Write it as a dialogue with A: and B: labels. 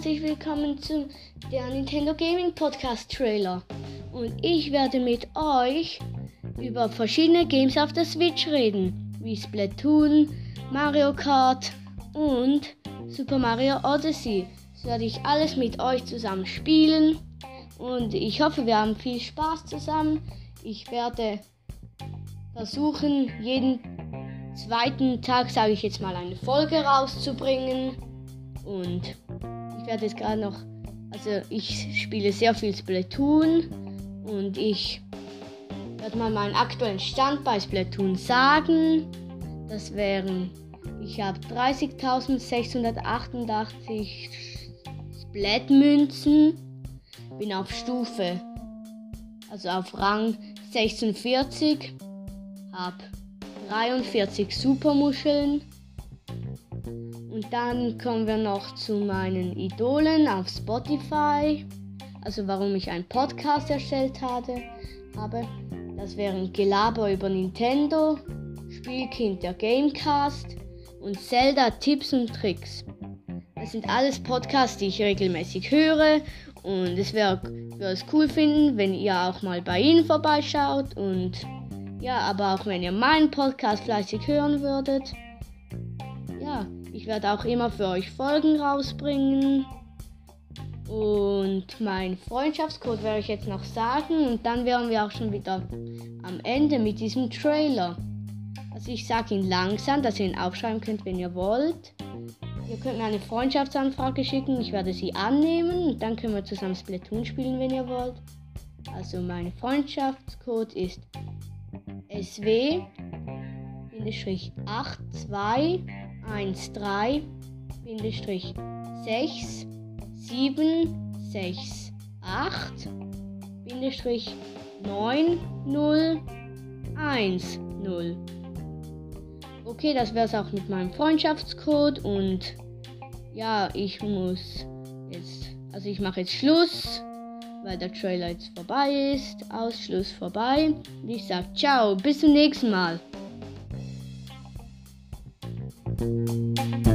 A: herzlich willkommen zu der Nintendo Gaming Podcast Trailer. Und ich werde mit euch über verschiedene Games auf der Switch reden, wie Splatoon, Mario Kart und Super Mario Odyssey. Das werde ich alles mit euch zusammen spielen und ich hoffe, wir haben viel Spaß zusammen. Ich werde versuchen, jeden zweiten Tag, sage ich jetzt mal, eine Folge rauszubringen. Und ich werde jetzt gerade noch, also ich spiele sehr viel Splatoon und ich werde mal meinen aktuellen Stand bei Splatoon sagen. Das wären, ich habe 30.688 Splat-Münzen, bin auf Stufe, also auf Rang 46, habe 43 Supermuscheln. Dann kommen wir noch zu meinen Idolen auf Spotify. Also warum ich einen Podcast erstellt hatte, habe. Das wären Gelaber über Nintendo, Spielkind der Gamecast und Zelda Tipps und Tricks. Das sind alles Podcasts, die ich regelmäßig höre und es wäre es cool finden, wenn ihr auch mal bei ihnen vorbeischaut und ja, aber auch wenn ihr meinen Podcast fleißig hören würdet. Ich werde auch immer für euch Folgen rausbringen. Und mein Freundschaftscode werde ich jetzt noch sagen. Und dann wären wir auch schon wieder am Ende mit diesem Trailer. Also ich sage ihn langsam, dass ihr ihn aufschreiben könnt, wenn ihr wollt. Ihr könnt mir eine Freundschaftsanfrage schicken, ich werde sie annehmen und dann können wir zusammen Splatoon spielen, wenn ihr wollt. Also mein Freundschaftscode ist SW-82 13-6 7 6 8 9 0 1 0. Okay, das wäre es auch mit meinem Freundschaftscode und ja, ich muss jetzt, also ich mache jetzt Schluss, weil der Trailer jetzt vorbei ist. Ausschluss vorbei. Und ich sage ciao, bis zum nächsten Mal. Música